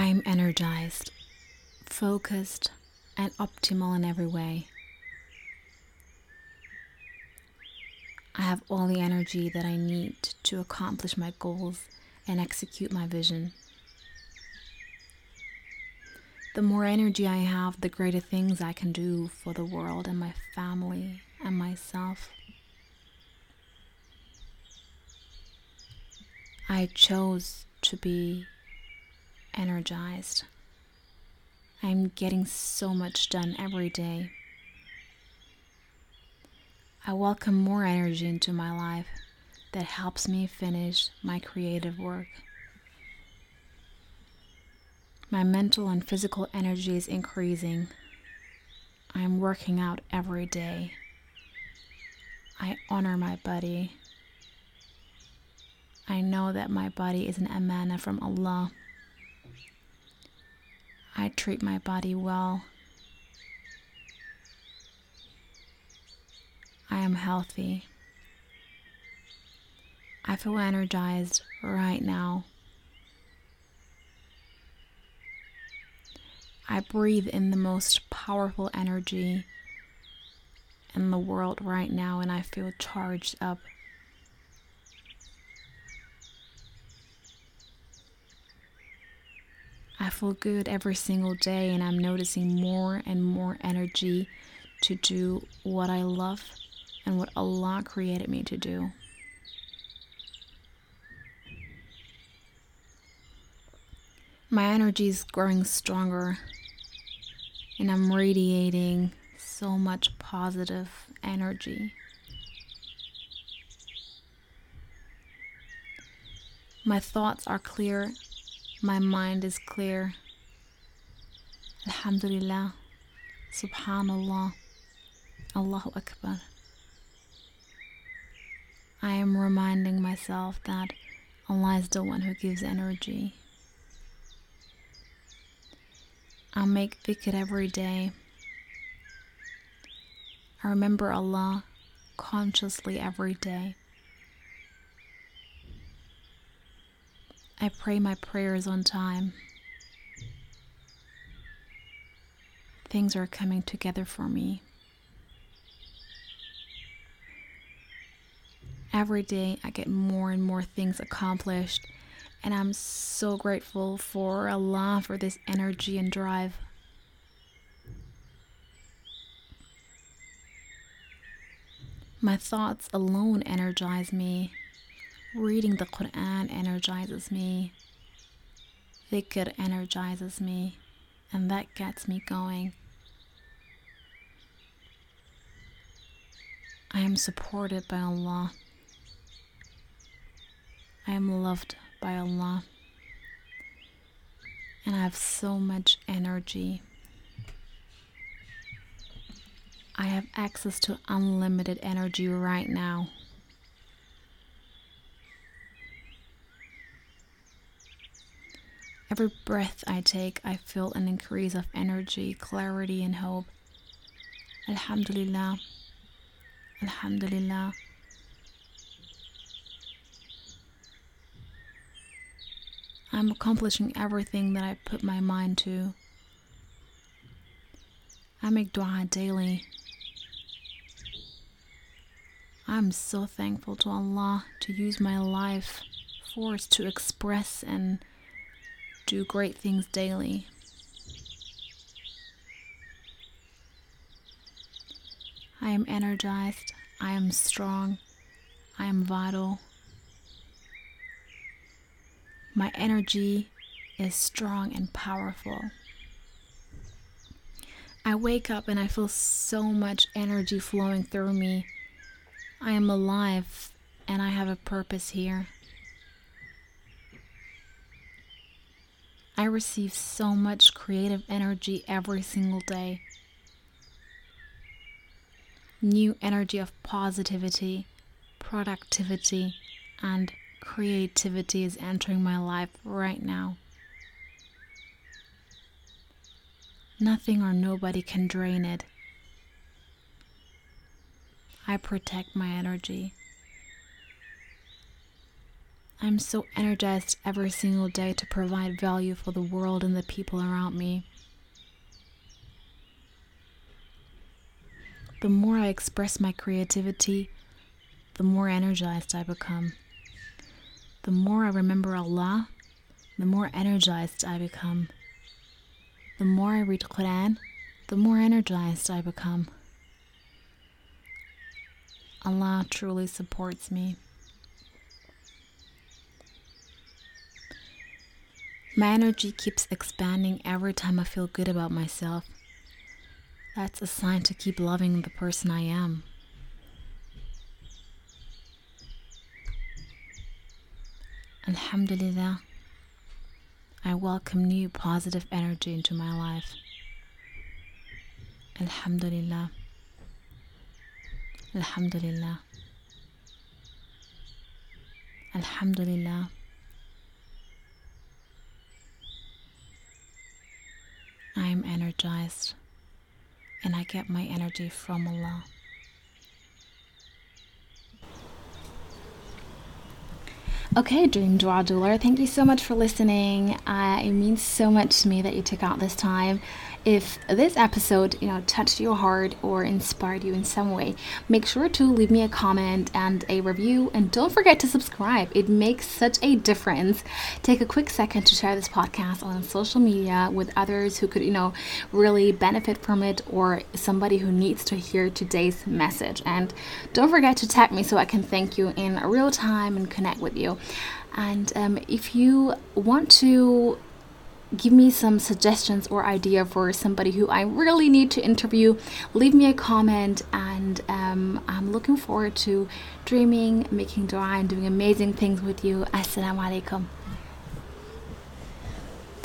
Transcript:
I'm energized, focused, and optimal in every way. I have all the energy that I need to accomplish my goals and execute my vision. The more energy I have, the greater things I can do for the world and my family and myself. I chose to be energized. I'm getting so much done every day. I welcome more energy into my life that helps me finish my creative work. My mental and physical energy is increasing. I am working out every day. I honor my body. I know that my body is an amana from Allah. I treat my body well. I am healthy. I feel energized right now. I breathe in the most powerful energy in the world right now and I feel charged up. I feel good every single day and I'm noticing more and more energy to do what I love and what Allah created me to do. My energy is growing stronger and I'm radiating so much positive energy. My thoughts are clear, my mind is clear. Alhamdulillah, Subhanallah, Allahu Akbar. I am reminding myself that Allah is the one who gives energy. I make dhikr every day. I remember Allah consciously every day. I pray my prayers on time. Things are coming together for me. every day I get more and more things accomplished. And I'm so grateful for Allah for this energy and drive. My thoughts alone energize me. Reading the Quran energizes me. Dhikr energizes me. And that gets me going. I am supported by Allah. I am loved by Allah. And I have so much energy. I have access to unlimited energy right now. Every breath I take, I feel an increase of energy, clarity, and hope. Alhamdulillah. Alhamdulillah. I'm accomplishing everything that I put my mind to. I make dua daily. I'm so thankful to Allah to use my life force to express and do great things daily. I am energized. I am strong. I am vital. My energy is strong and powerful. I wake up and I feel so much energy flowing through me. I am alive and I have a purpose here. I receive so much creative energy every single day. New energy of positivity, productivity, and creativity is entering my life right now. Nothing or nobody can drain it. I protect my energy. I'm so energized every single day to provide value for the world and the people around me. The more I express my creativity, the more energized I become. The more I remember Allah, the more energized I become. The more I read Quran, the more energized I become. Allah truly supports me. My energy keeps expanding every time I feel good about myself. That's a sign to keep loving the person I am. Alhamdulillah, I welcome new positive energy into my life. Alhamdulillah. Alhamdulillah. Alhamdulillah. I am energized and I get my energy from Allah. Okay, Dream Dua Doer, thank you so much for listening. Uh, it means so much to me that you took out this time if this episode, you know, touched your heart or inspired you in some way, make sure to leave me a comment and a review and don't forget to subscribe. It makes such a difference. Take a quick second to share this podcast on social media with others who could, you know, really benefit from it or somebody who needs to hear today's message. And don't forget to tag me so I can thank you in real time and connect with you. And um, if you want to give me some suggestions or idea for somebody who I really need to interview, leave me a comment. And um, I'm looking forward to dreaming, making dua, and doing amazing things with you. Assalamu alaikum.